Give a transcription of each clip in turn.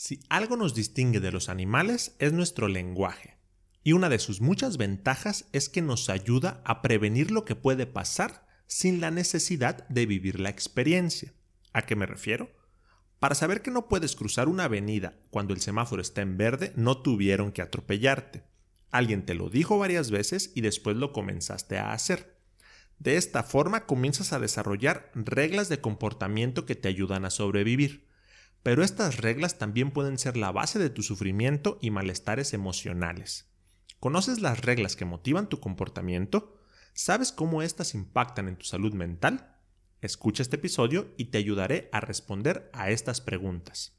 Si algo nos distingue de los animales es nuestro lenguaje, y una de sus muchas ventajas es que nos ayuda a prevenir lo que puede pasar sin la necesidad de vivir la experiencia. ¿A qué me refiero? Para saber que no puedes cruzar una avenida cuando el semáforo está en verde, no tuvieron que atropellarte. Alguien te lo dijo varias veces y después lo comenzaste a hacer. De esta forma comienzas a desarrollar reglas de comportamiento que te ayudan a sobrevivir pero estas reglas también pueden ser la base de tu sufrimiento y malestares emocionales. ¿Conoces las reglas que motivan tu comportamiento? ¿Sabes cómo éstas impactan en tu salud mental? Escucha este episodio y te ayudaré a responder a estas preguntas.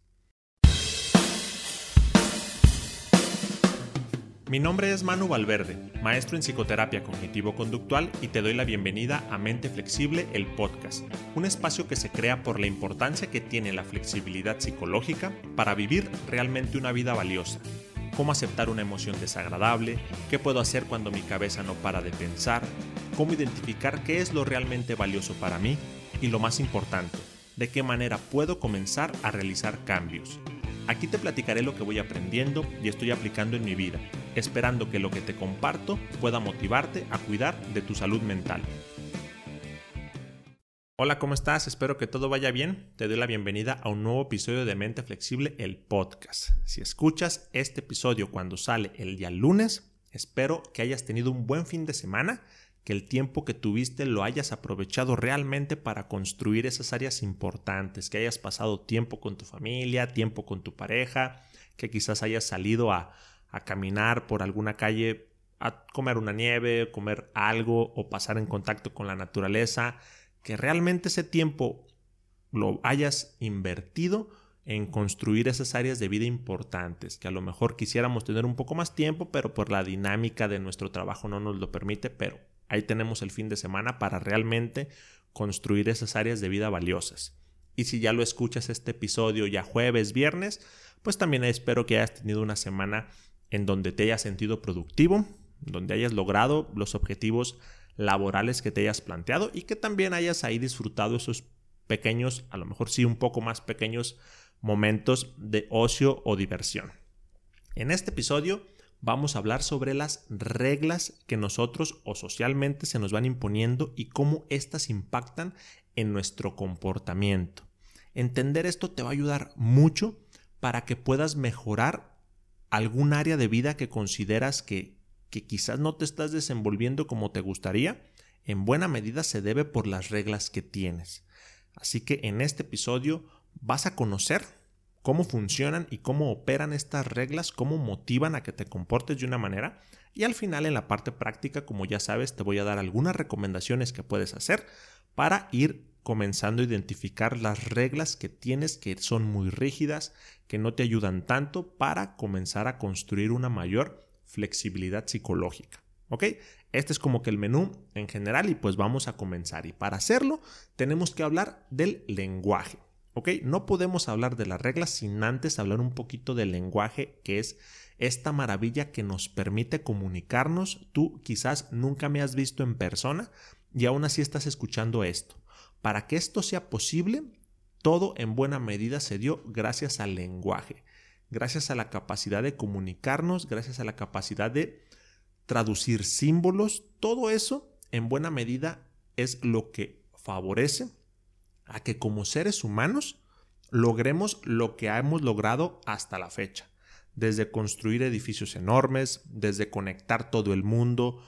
Mi nombre es Manu Valverde, maestro en psicoterapia cognitivo-conductual y te doy la bienvenida a Mente Flexible, el podcast, un espacio que se crea por la importancia que tiene la flexibilidad psicológica para vivir realmente una vida valiosa. Cómo aceptar una emoción desagradable, qué puedo hacer cuando mi cabeza no para de pensar, cómo identificar qué es lo realmente valioso para mí y lo más importante, de qué manera puedo comenzar a realizar cambios. Aquí te platicaré lo que voy aprendiendo y estoy aplicando en mi vida esperando que lo que te comparto pueda motivarte a cuidar de tu salud mental. Hola, ¿cómo estás? Espero que todo vaya bien. Te doy la bienvenida a un nuevo episodio de Mente Flexible, el podcast. Si escuchas este episodio cuando sale el día lunes, espero que hayas tenido un buen fin de semana, que el tiempo que tuviste lo hayas aprovechado realmente para construir esas áreas importantes, que hayas pasado tiempo con tu familia, tiempo con tu pareja, que quizás hayas salido a, a caminar por alguna calle, a comer una nieve, comer algo o pasar en contacto con la naturaleza, que realmente ese tiempo lo hayas invertido en construir esas áreas de vida importantes, que a lo mejor quisiéramos tener un poco más tiempo, pero por la dinámica de nuestro trabajo no nos lo permite, pero ahí tenemos el fin de semana para realmente construir esas áreas de vida valiosas. Y si ya lo escuchas este episodio ya jueves, viernes, pues también espero que hayas tenido una semana en donde te hayas sentido productivo, donde hayas logrado los objetivos laborales que te hayas planteado y que también hayas ahí disfrutado esos pequeños, a lo mejor sí un poco más pequeños momentos de ocio o diversión. En este episodio vamos a hablar sobre las reglas que nosotros o socialmente se nos van imponiendo y cómo éstas impactan en nuestro comportamiento. Entender esto te va a ayudar mucho para que puedas mejorar algún área de vida que consideras que, que quizás no te estás desenvolviendo como te gustaría, en buena medida se debe por las reglas que tienes. Así que en este episodio vas a conocer cómo funcionan y cómo operan estas reglas, cómo motivan a que te comportes de una manera y al final en la parte práctica, como ya sabes, te voy a dar algunas recomendaciones que puedes hacer para ir comenzando a identificar las reglas que tienes que son muy rígidas, que no te ayudan tanto para comenzar a construir una mayor flexibilidad psicológica. ¿Ok? Este es como que el menú en general y pues vamos a comenzar. Y para hacerlo tenemos que hablar del lenguaje. ¿Ok? No podemos hablar de las reglas sin antes hablar un poquito del lenguaje que es esta maravilla que nos permite comunicarnos. Tú quizás nunca me has visto en persona y aún así estás escuchando esto. Para que esto sea posible, todo en buena medida se dio gracias al lenguaje, gracias a la capacidad de comunicarnos, gracias a la capacidad de traducir símbolos. Todo eso en buena medida es lo que favorece a que como seres humanos logremos lo que hemos logrado hasta la fecha. Desde construir edificios enormes, desde conectar todo el mundo,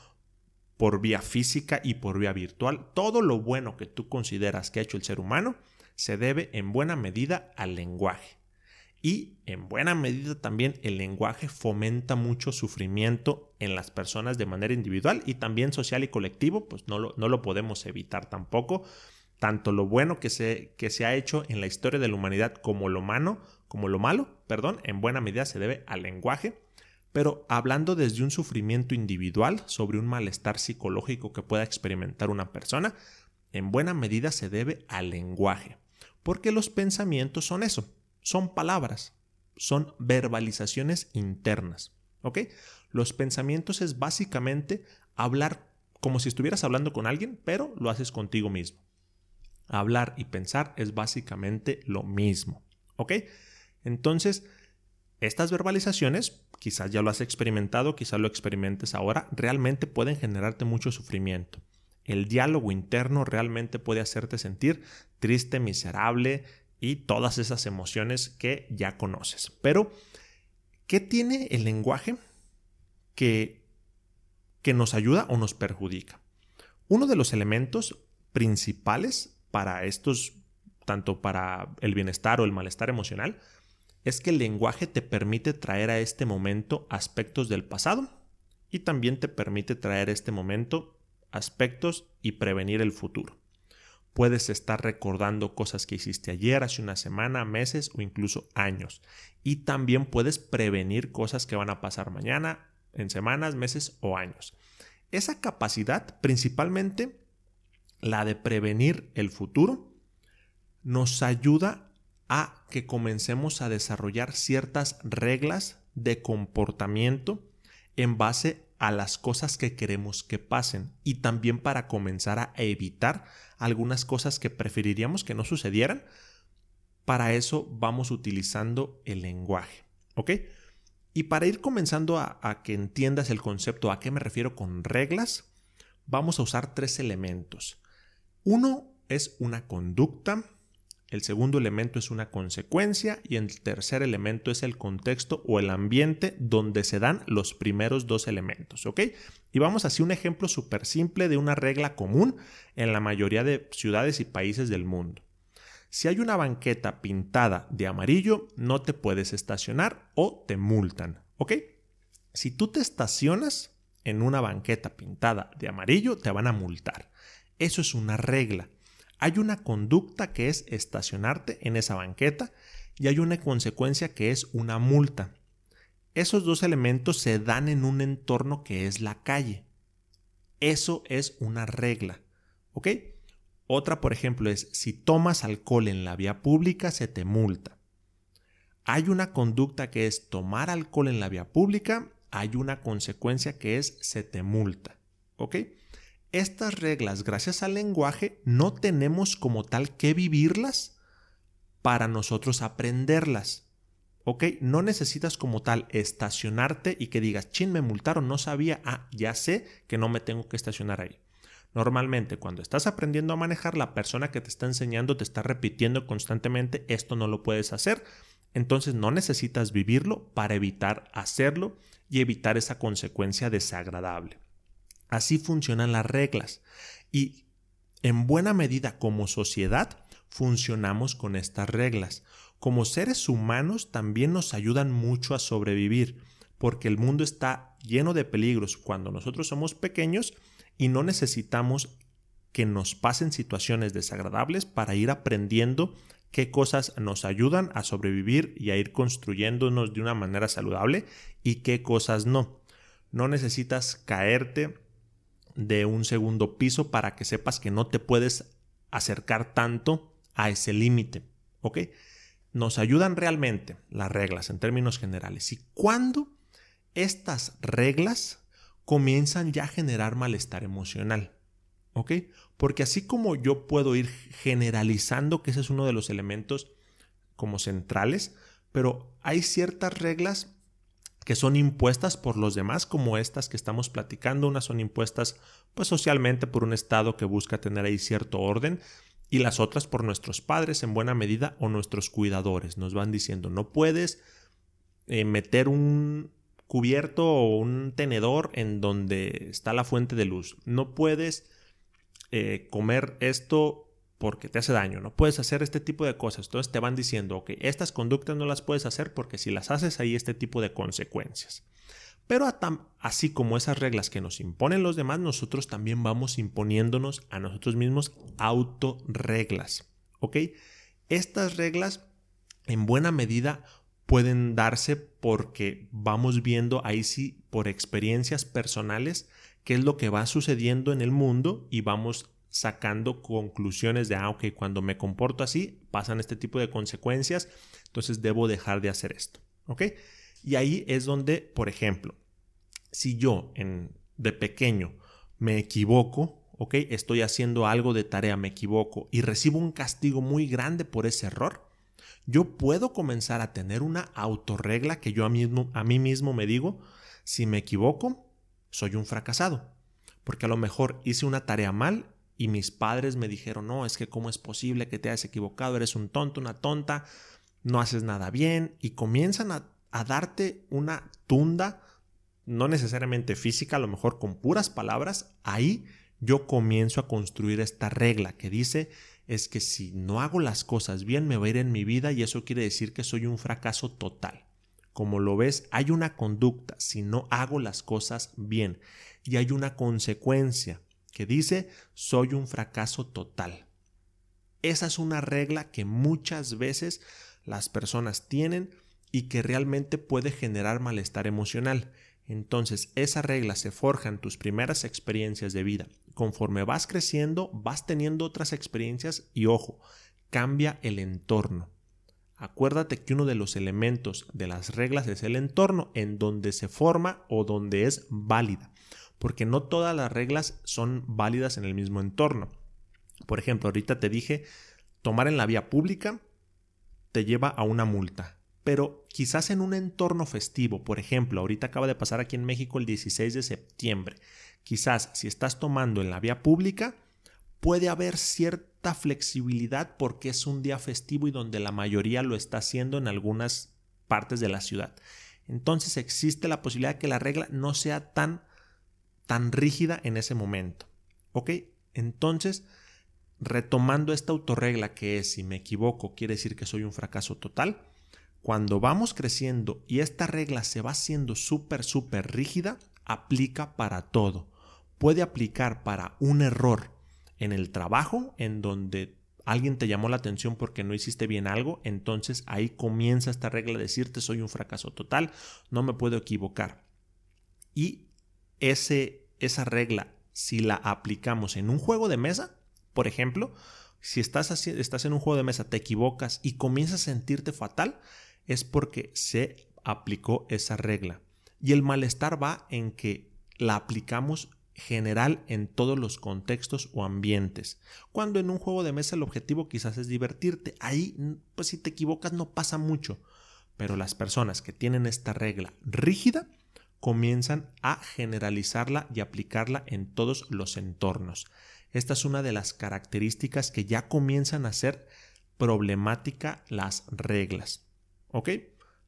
por vía física y por vía virtual, todo lo bueno que tú consideras que ha hecho el ser humano se debe en buena medida al lenguaje. Y en buena medida también el lenguaje fomenta mucho sufrimiento en las personas de manera individual y también social y colectivo, pues no lo, no lo podemos evitar tampoco. Tanto lo bueno que se, que se ha hecho en la historia de la humanidad como lo malo, como lo malo, perdón, en buena medida se debe al lenguaje pero hablando desde un sufrimiento individual sobre un malestar psicológico que pueda experimentar una persona, en buena medida se debe al lenguaje, porque los pensamientos son eso, son palabras, son verbalizaciones internas, ¿ok? Los pensamientos es básicamente hablar como si estuvieras hablando con alguien, pero lo haces contigo mismo. Hablar y pensar es básicamente lo mismo, ¿ok? Entonces, estas verbalizaciones, quizás ya lo has experimentado, quizás lo experimentes ahora, realmente pueden generarte mucho sufrimiento. El diálogo interno realmente puede hacerte sentir triste, miserable y todas esas emociones que ya conoces. Pero, ¿qué tiene el lenguaje que, que nos ayuda o nos perjudica? Uno de los elementos principales para estos, tanto para el bienestar o el malestar emocional, es que el lenguaje te permite traer a este momento aspectos del pasado y también te permite traer a este momento aspectos y prevenir el futuro. Puedes estar recordando cosas que hiciste ayer, hace una semana, meses o incluso años. Y también puedes prevenir cosas que van a pasar mañana, en semanas, meses o años. Esa capacidad, principalmente la de prevenir el futuro, nos ayuda a que comencemos a desarrollar ciertas reglas de comportamiento en base a las cosas que queremos que pasen y también para comenzar a evitar algunas cosas que preferiríamos que no sucedieran. Para eso vamos utilizando el lenguaje, ¿ok? Y para ir comenzando a, a que entiendas el concepto a qué me refiero con reglas, vamos a usar tres elementos. Uno es una conducta, el segundo elemento es una consecuencia y el tercer elemento es el contexto o el ambiente donde se dan los primeros dos elementos. Y vamos a hacer un ejemplo súper simple de una regla común en la mayoría de ciudades y países del mundo. Si hay una banqueta pintada de amarillo, no te puedes estacionar o te multan. Si tú te estacionas en una banqueta pintada de amarillo, te van a multar. Eso es una regla hay una conducta que es estacionarte en esa banqueta y hay una consecuencia que es una multa. Esos dos elementos se dan en un entorno que es la calle. Eso es una regla. ¿Ok? Otra, por ejemplo, es si tomas alcohol en la vía pública se te multa. Hay una conducta que es tomar alcohol en la vía pública, hay una consecuencia que es se te multa. Estas reglas, gracias al lenguaje, no tenemos como tal que vivirlas para nosotros aprenderlas. ¿Ok? No necesitas como tal estacionarte y que digas, chin, me multaron, no sabía, ah, ya sé que no me tengo que estacionar ahí. Normalmente cuando estás aprendiendo a manejar, la persona que te está enseñando te está repitiendo constantemente, esto no lo puedes hacer. Entonces no necesitas vivirlo para evitar hacerlo y evitar esa consecuencia desagradable. Así funcionan las reglas. Y en buena medida como sociedad funcionamos con estas reglas. Como seres humanos también nos ayudan mucho a sobrevivir, porque el mundo está lleno de peligros cuando nosotros somos pequeños y no necesitamos que nos pasen situaciones desagradables para ir aprendiendo qué cosas nos ayudan a sobrevivir y a ir construyéndonos de una manera saludable y qué cosas no. No necesitas caerte de un segundo piso para que sepas que no te puedes acercar tanto a ese límite. ¿Ok? Nos ayudan realmente las reglas en términos generales. ¿Y cuándo estas reglas comienzan ya a generar malestar emocional? ¿Ok? Porque así como yo puedo ir generalizando que ese es uno de los elementos como centrales, pero hay ciertas reglas que son impuestas por los demás, como estas que estamos platicando. Unas son impuestas pues socialmente por un Estado que busca tener ahí cierto orden y las otras por nuestros padres en buena medida o nuestros cuidadores. Nos van diciendo, no puedes eh, meter un cubierto o un tenedor en donde está la fuente de luz. No puedes eh, comer esto porque te hace daño, no puedes hacer este tipo de cosas. Entonces te van diciendo, ok, estas conductas no las puedes hacer porque si las haces hay este tipo de consecuencias. Pero así como esas reglas que nos imponen los demás, nosotros también vamos imponiéndonos a nosotros mismos autorreglas. ¿Ok? Estas reglas en buena medida pueden darse porque vamos viendo ahí sí por experiencias personales qué es lo que va sucediendo en el mundo y vamos sacando conclusiones de, ah, ok, cuando me comporto así, pasan este tipo de consecuencias, entonces debo dejar de hacer esto, ¿ok? Y ahí es donde, por ejemplo, si yo en, de pequeño me equivoco, ¿ok? Estoy haciendo algo de tarea, me equivoco y recibo un castigo muy grande por ese error, yo puedo comenzar a tener una autorregla que yo a, mismo, a mí mismo me digo, si me equivoco, soy un fracasado. Porque a lo mejor hice una tarea mal y mis padres me dijeron, no, es que cómo es posible que te hayas equivocado, eres un tonto, una tonta, no haces nada bien y comienzan a, darte una tunda, no necesariamente física, a lo mejor con puras palabras, ahí yo comienzo a construir esta regla que dice es que si no hago las cosas bien me va a ir en mi vida y eso quiere decir que soy un fracaso total. Como lo ves, hay una conducta si no hago las cosas bien y hay una consecuencia que dice soy un fracaso total. Esa es una regla que muchas veces las personas tienen y que realmente puede generar malestar emocional. Entonces, esa regla se forja en tus primeras experiencias de vida. Conforme vas creciendo, vas teniendo otras experiencias y ojo, cambia el entorno. Acuérdate que uno de los elementos de las reglas es el entorno en donde se forma o donde es válida porque no todas las reglas son válidas en el mismo entorno. Por ejemplo, ahorita te dije, tomar en la vía pública te lleva a una multa, pero quizás en un entorno festivo, por ejemplo, ahorita acaba de pasar aquí en México el 16 de septiembre, quizás si estás tomando en la vía pública, puede haber cierta flexibilidad porque es un día festivo y donde la mayoría lo está haciendo en algunas partes de la ciudad. Entonces existe la posibilidad de que la regla no sea tan tan rígida en ese momento. ¿Ok? Entonces, retomando esta autorregla que es si me equivoco quiere decir que soy un fracaso total, cuando vamos creciendo y esta regla se va haciendo súper, súper rígida, aplica para todo. Puede aplicar para un error en el trabajo, en donde alguien te llamó la atención porque no hiciste bien algo, entonces ahí comienza esta regla de decirte soy un fracaso total, no me puedo equivocar. Y ese esa regla, si la aplicamos en un juego de mesa, por ejemplo, si estás, estás en un juego de mesa, te equivocas y comienzas a sentirte fatal, es porque se aplicó esa regla. Y el malestar va en que la aplicamos general en todos los contextos o ambientes. Cuando en un juego de mesa el objetivo quizás es divertirte, ahí pues si te equivocas no pasa mucho. Pero las personas que tienen esta regla rígida comienzan a generalizarla y aplicarla en todos los entornos. Esta es una de las características que ya comienzan a ser problemática las reglas. ¿Ok?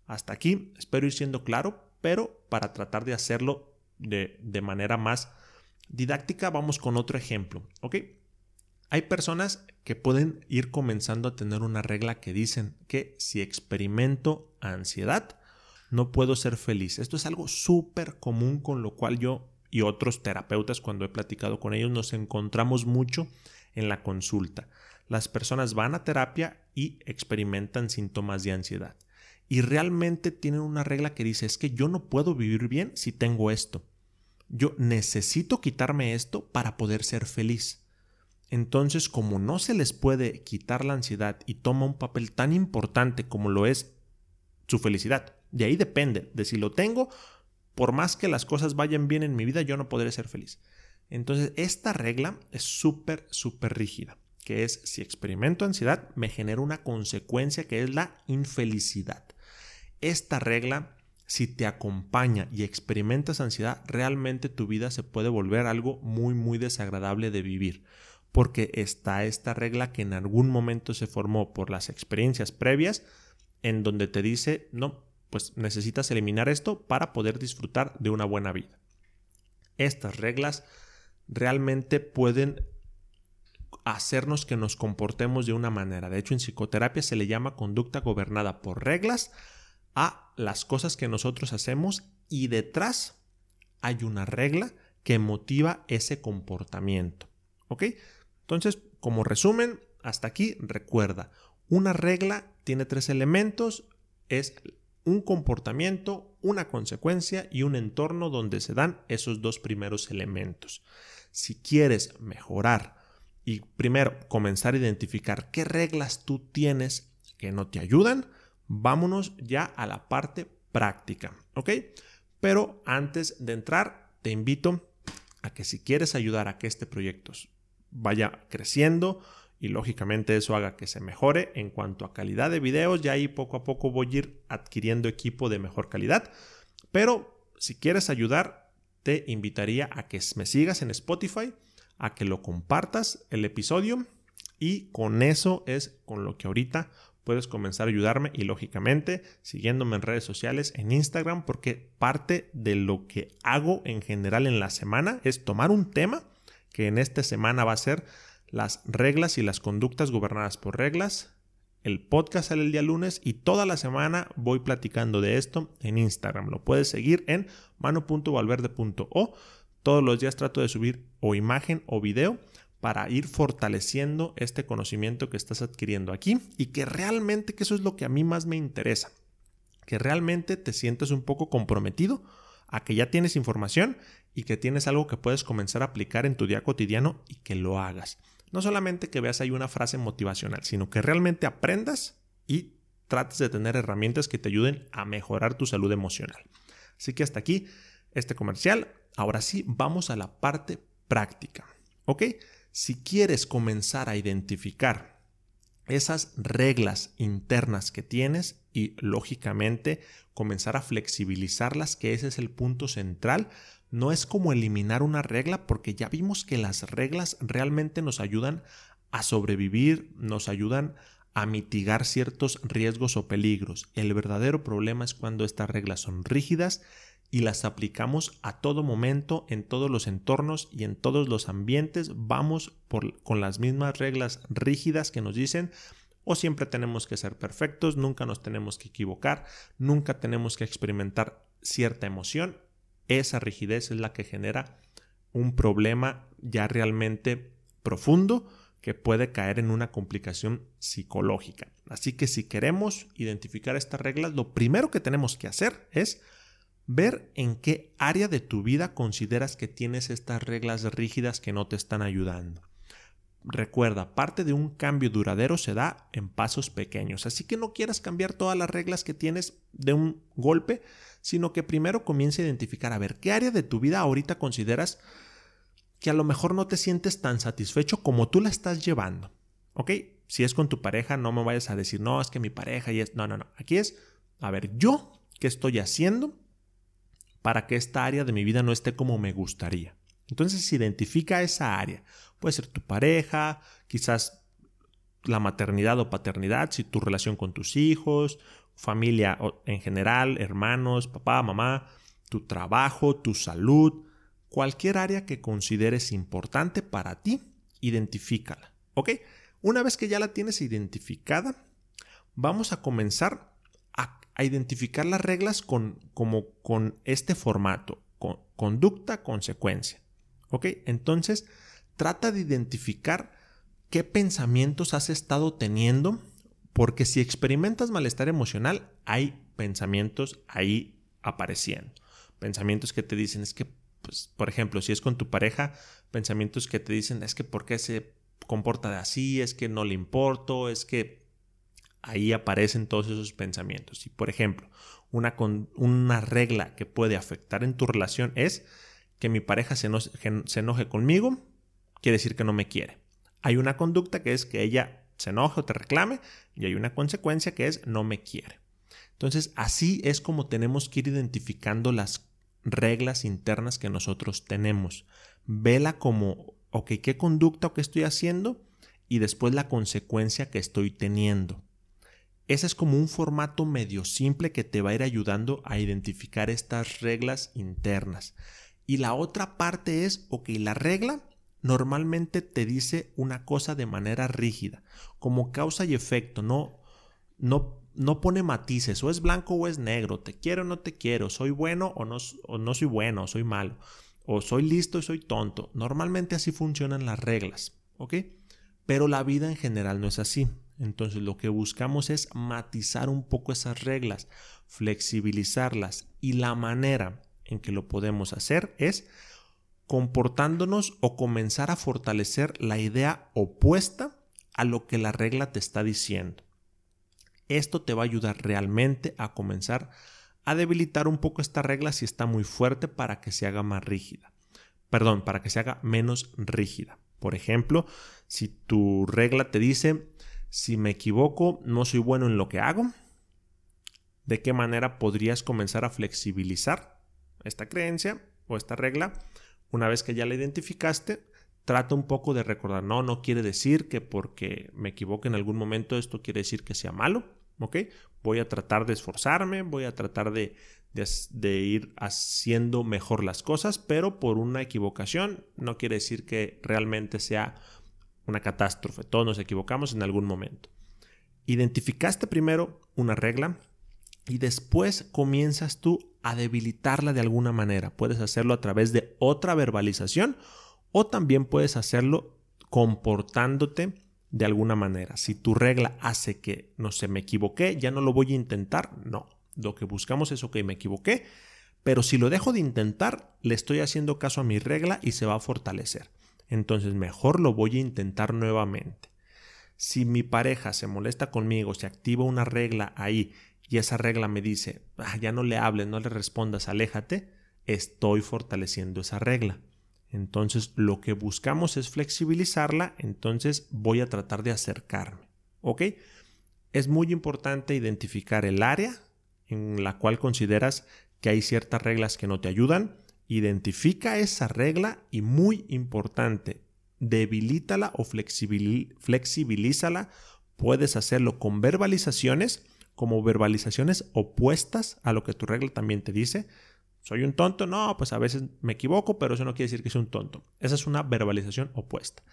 Hasta aquí espero ir siendo claro, pero para tratar de hacerlo de, de manera más didáctica vamos con otro ejemplo. ¿Ok? Hay personas que pueden ir comenzando a tener una regla que dicen que si experimento ansiedad, no puedo ser feliz. Esto es algo súper común con lo cual yo y otros terapeutas cuando he platicado con ellos nos encontramos mucho en la consulta. Las personas van a terapia y experimentan síntomas de ansiedad. Y realmente tienen una regla que dice es que yo no puedo vivir bien si tengo esto. Yo necesito quitarme esto para poder ser feliz. Entonces, como no se les puede quitar la ansiedad y toma un papel tan importante como lo es su felicidad, de ahí depende, de si lo tengo, por más que las cosas vayan bien en mi vida, yo no podré ser feliz. Entonces, esta regla es súper, súper rígida, que es si experimento ansiedad, me genera una consecuencia que es la infelicidad. Esta regla, si te acompaña y experimentas ansiedad, realmente tu vida se puede volver algo muy, muy desagradable de vivir porque está esta regla que en algún momento se formó por las experiencias previas, en donde te dice, no, pues necesitas eliminar esto para poder disfrutar de una buena vida. Estas reglas realmente pueden hacernos que nos comportemos de una manera. De hecho, en psicoterapia se le llama conducta gobernada por reglas a las cosas que nosotros hacemos y detrás hay una regla que motiva ese comportamiento. ¿Ok? Entonces, como resumen, hasta aquí recuerda, una regla tiene tres elementos, es un comportamiento, una consecuencia y un entorno donde se dan esos dos primeros elementos. Si quieres mejorar y primero comenzar a identificar qué reglas tú tienes que no te ayudan, vámonos ya a la parte práctica, ¿ok? Pero antes de entrar, te invito a que si quieres ayudar a que este proyecto vaya creciendo y lógicamente eso haga que se mejore en cuanto a calidad de videos. Ya ahí poco a poco voy a ir adquiriendo equipo de mejor calidad. Pero si quieres ayudar, te invitaría a que me sigas en Spotify, a que lo compartas el episodio y con eso es con lo que ahorita puedes comenzar a ayudarme y lógicamente siguiéndome en redes sociales, en Instagram, porque parte de lo que hago en general en la semana es tomar un tema que en esta semana va a ser las reglas y las conductas gobernadas por reglas. El podcast sale el día lunes y toda la semana voy platicando de esto en Instagram. Lo puedes seguir en mano.valverde.o. Todos los días trato de subir o imagen o video para ir fortaleciendo este conocimiento que estás adquiriendo aquí y que realmente, que eso es lo que a mí más me interesa, que realmente te sientes un poco comprometido a que ya tienes información y que tienes algo que puedes comenzar a aplicar en tu día cotidiano y que lo hagas. No solamente que veas ahí una frase motivacional, sino que realmente aprendas y trates de tener herramientas que te ayuden a mejorar tu salud emocional. Así que hasta aquí este comercial. Ahora sí, vamos a la parte práctica. ¿Ok? Si quieres comenzar a identificar esas reglas internas que tienes y lógicamente comenzar a flexibilizarlas, que ese es el punto central, no es como eliminar una regla porque ya vimos que las reglas realmente nos ayudan a sobrevivir, nos ayudan a mitigar ciertos riesgos o peligros. El verdadero problema es cuando estas reglas son rígidas y las aplicamos a todo momento, en todos los entornos y en todos los ambientes. Vamos con las mismas reglas rígidas que nos dicen o siempre tenemos que ser perfectos, nunca nos tenemos que equivocar, nunca tenemos que experimentar cierta emoción. Esa rigidez es la que genera un problema ya realmente profundo que puede caer en una complicación psicológica. Así que si queremos identificar estas reglas, lo primero que tenemos que hacer es ver en qué área de tu vida consideras que tienes estas reglas rígidas que no te están ayudando. Recuerda, parte de un cambio duradero se da en pasos pequeños, así que no quieras cambiar todas las reglas que tienes de un golpe, sino que primero comience a identificar a ver qué área de tu vida ahorita consideras que a lo mejor no te sientes tan satisfecho como tú la estás llevando. ¿Ok? Si es con tu pareja, no me vayas a decir, no, es que mi pareja y es... No, no, no. Aquí es, a ver, yo, ¿qué estoy haciendo para que esta área de mi vida no esté como me gustaría. Entonces identifica esa área. Puede ser tu pareja, quizás la maternidad o paternidad, si tu relación con tus hijos, familia en general, hermanos, papá, mamá, tu trabajo, tu salud, cualquier área que consideres importante para ti, identifícala. ¿Ok? Una vez que ya la tienes identificada, vamos a comenzar a identificar las reglas con, como con este formato, con conducta, consecuencia. ¿Ok? Entonces, trata de identificar qué pensamientos has estado teniendo, porque si experimentas malestar emocional, hay pensamientos ahí apareciendo. Pensamientos que te dicen, es que, pues, por ejemplo, si es con tu pareja, pensamientos que te dicen, es que por qué se comporta así, es que no le importo, es que ahí aparecen todos esos pensamientos. Y por ejemplo, una, una regla que puede afectar en tu relación es que mi pareja se enoje conmigo, quiere decir que no me quiere. Hay una conducta que es que ella se enoje o te reclame y hay una consecuencia que es no me quiere. Entonces, así es como tenemos que ir identificando las reglas internas que nosotros tenemos. Vela como, ok, ¿qué conducta o qué estoy haciendo? Y después la consecuencia que estoy teniendo. Ese es como un formato medio simple que te va a ir ayudando a identificar estas reglas internas. Y la otra parte es, ok, la regla normalmente te dice una cosa de manera rígida, como causa y efecto, no, no, no pone matices, o es blanco o es negro, te quiero o no te quiero, soy bueno o no, o no soy bueno, o soy malo, o soy listo y soy tonto. Normalmente así funcionan las reglas, ¿ok? Pero la vida en general no es así. Entonces lo que buscamos es matizar un poco esas reglas, flexibilizarlas y la manera en que lo podemos hacer es comportándonos o comenzar a fortalecer la idea opuesta a lo que la regla te está diciendo. Esto te va a ayudar realmente a comenzar a debilitar un poco esta regla si está muy fuerte para que se haga más rígida. Perdón, para que se haga menos rígida. Por ejemplo, si tu regla te dice, si me equivoco, no soy bueno en lo que hago, ¿de qué manera podrías comenzar a flexibilizar esta creencia o esta regla? Una vez que ya la identificaste, trata un poco de recordar, no, no quiere decir que porque me equivoque en algún momento esto quiere decir que sea malo, ¿ok? Voy a tratar de esforzarme, voy a tratar de, de, ir haciendo mejor las cosas, pero por una equivocación no quiere decir que realmente sea una catástrofe. Todos nos equivocamos en algún momento. Identificaste primero una regla y después comienzas tú a debilitarla de alguna manera. Puedes hacerlo a través de otra verbalización o también puedes hacerlo comportándote de alguna manera. Si tu regla hace que, no sé, me equivoqué, ya no lo voy a intentar, no. Lo que buscamos es, ok, me equivoqué, pero si lo dejo de intentar, le estoy haciendo caso a mi regla y se va a fortalecer. Entonces mejor lo voy a intentar nuevamente. Si mi pareja se molesta conmigo, se activa una regla ahí y esa regla me dice, ah, ya no le hables, no le respondas, aléjate, estoy fortaleciendo esa regla. Entonces lo que buscamos es flexibilizarla, entonces voy a tratar de acercarme. ¿Ok? Es muy importante identificar el área en la cual consideras que hay ciertas reglas que no te ayudan. Identifica esa regla y muy importante, debilítala o flexibilízala. Puedes hacerlo con verbalizaciones, como verbalizaciones opuestas a lo que tu regla también te dice. ¿Soy un tonto? No, pues a veces me equivoco, pero eso no quiere decir que soy un tonto. Esa es una verbalización opuesta.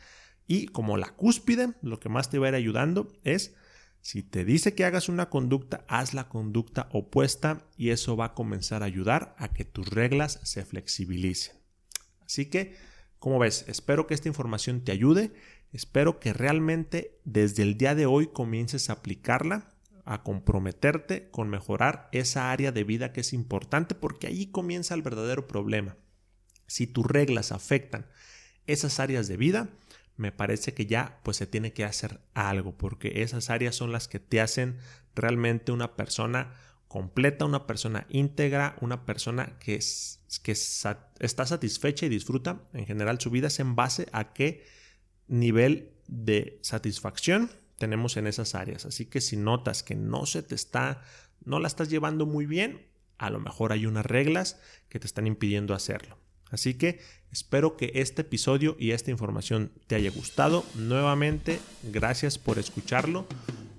Y como la cúspide, lo que más te va a ir ayudando es, si te dice que hagas una conducta, haz la conducta opuesta y eso va a comenzar a ayudar a que tus reglas se flexibilicen. Así que, como ves, espero que esta información te ayude. Espero que realmente desde el día de hoy comiences a aplicarla a comprometerte con mejorar esa área de vida que es importante porque ahí comienza el verdadero problema. Si tus reglas afectan esas áreas de vida, me parece que ya pues se tiene que hacer algo porque esas áreas son las que te hacen realmente una persona completa, una persona íntegra, una persona que, que está satisfecha y disfruta. En general su vida es en base a qué nivel de satisfacción tenemos en esas áreas. Así que si notas que no se te está, no la estás llevando muy bien, a lo mejor hay unas reglas que te están impidiendo hacerlo. Así que espero que este episodio y esta información te haya gustado. Nuevamente, gracias por escucharlo.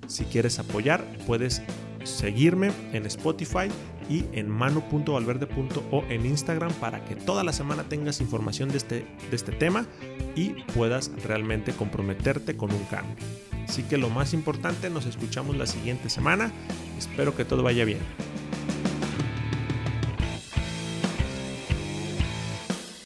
Si quieres apoyar, puedes seguirme en Spotify y en mano.valverde.o en Instagram para que toda la semana tengas información de este, de este tema y puedas realmente comprometerte con un cambio. Así que lo más importante, nos escuchamos la siguiente semana. Espero que todo vaya bien.